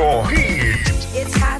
Hit. It's hot.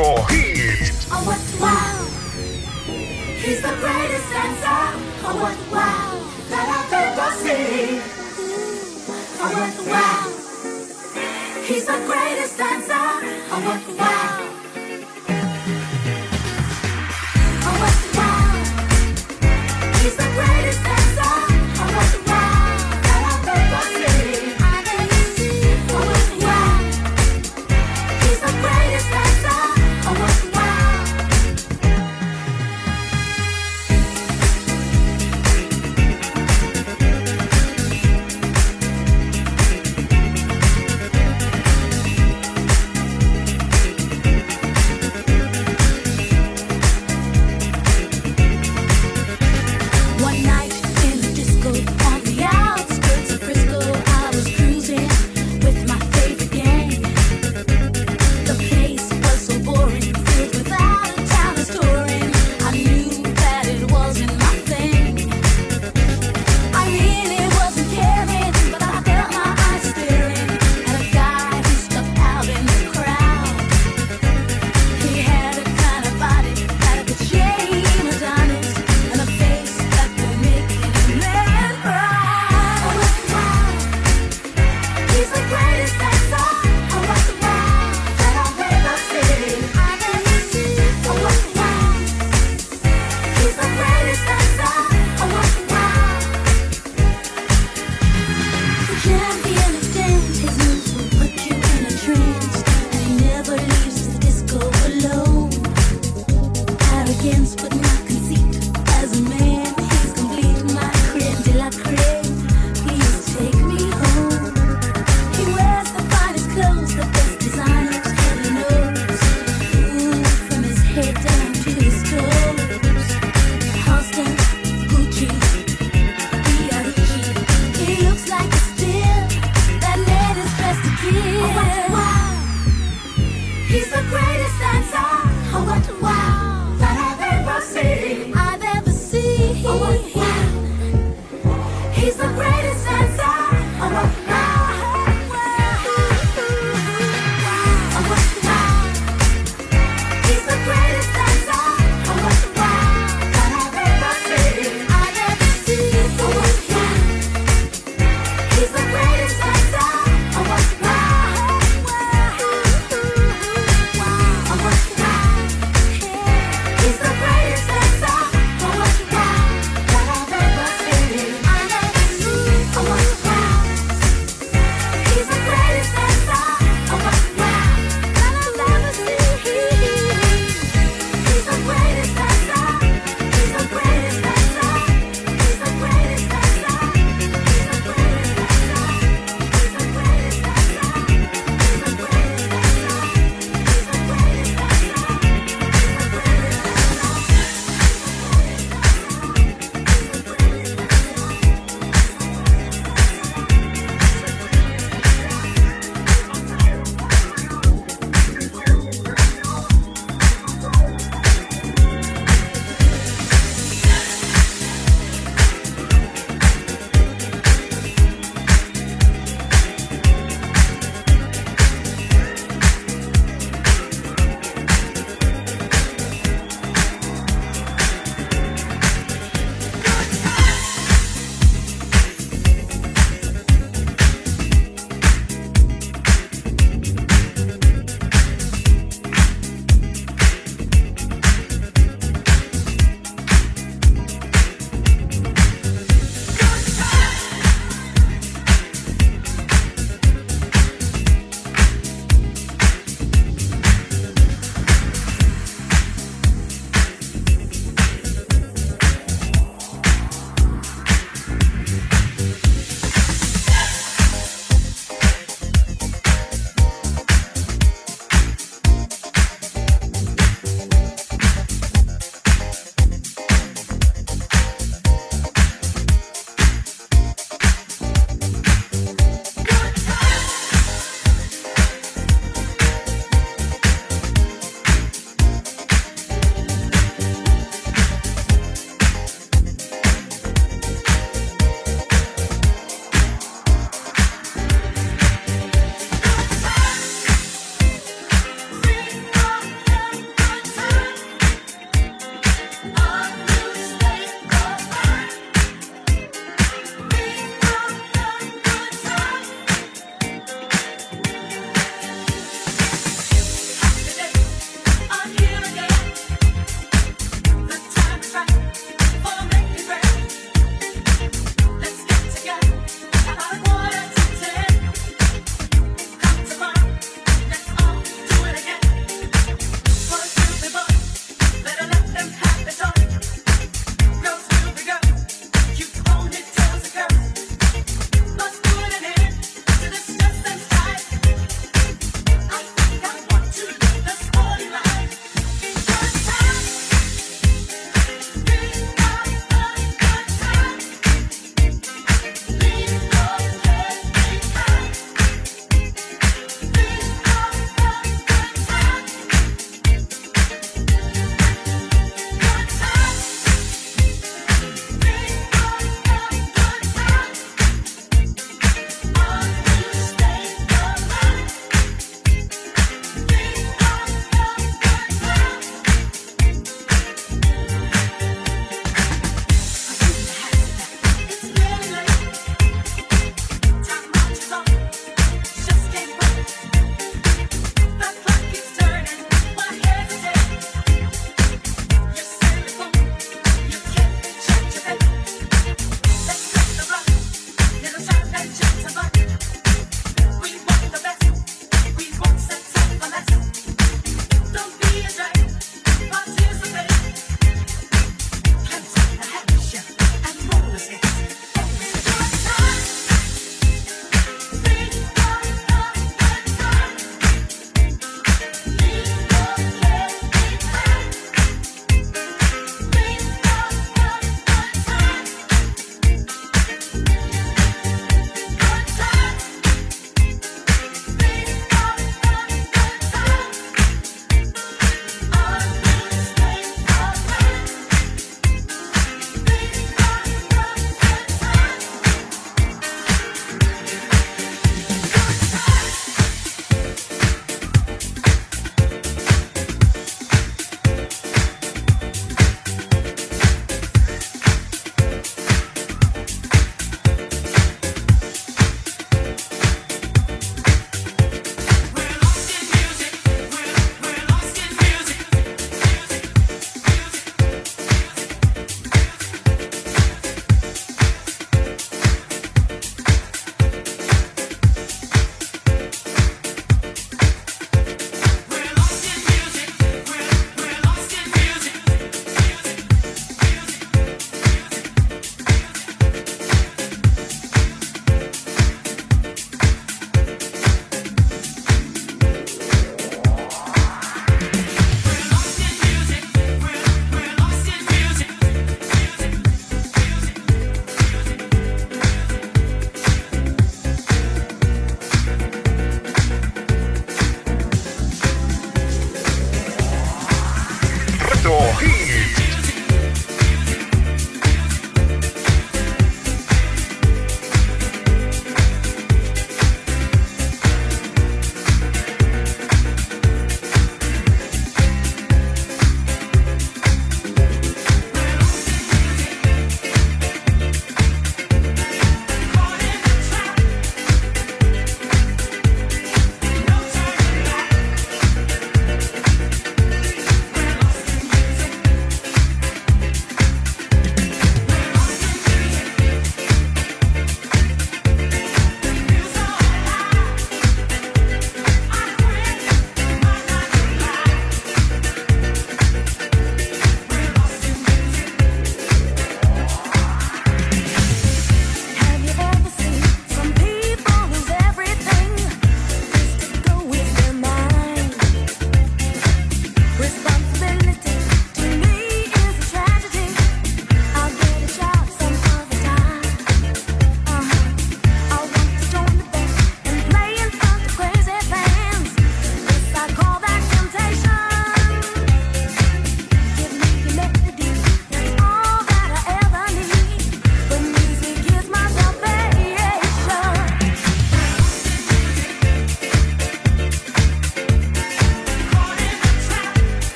your. Oh, what wow! He's the greatest dancer. Oh, what wow! That I've ever seen. Oh, what wow! He's the greatest dancer. Oh, what wow!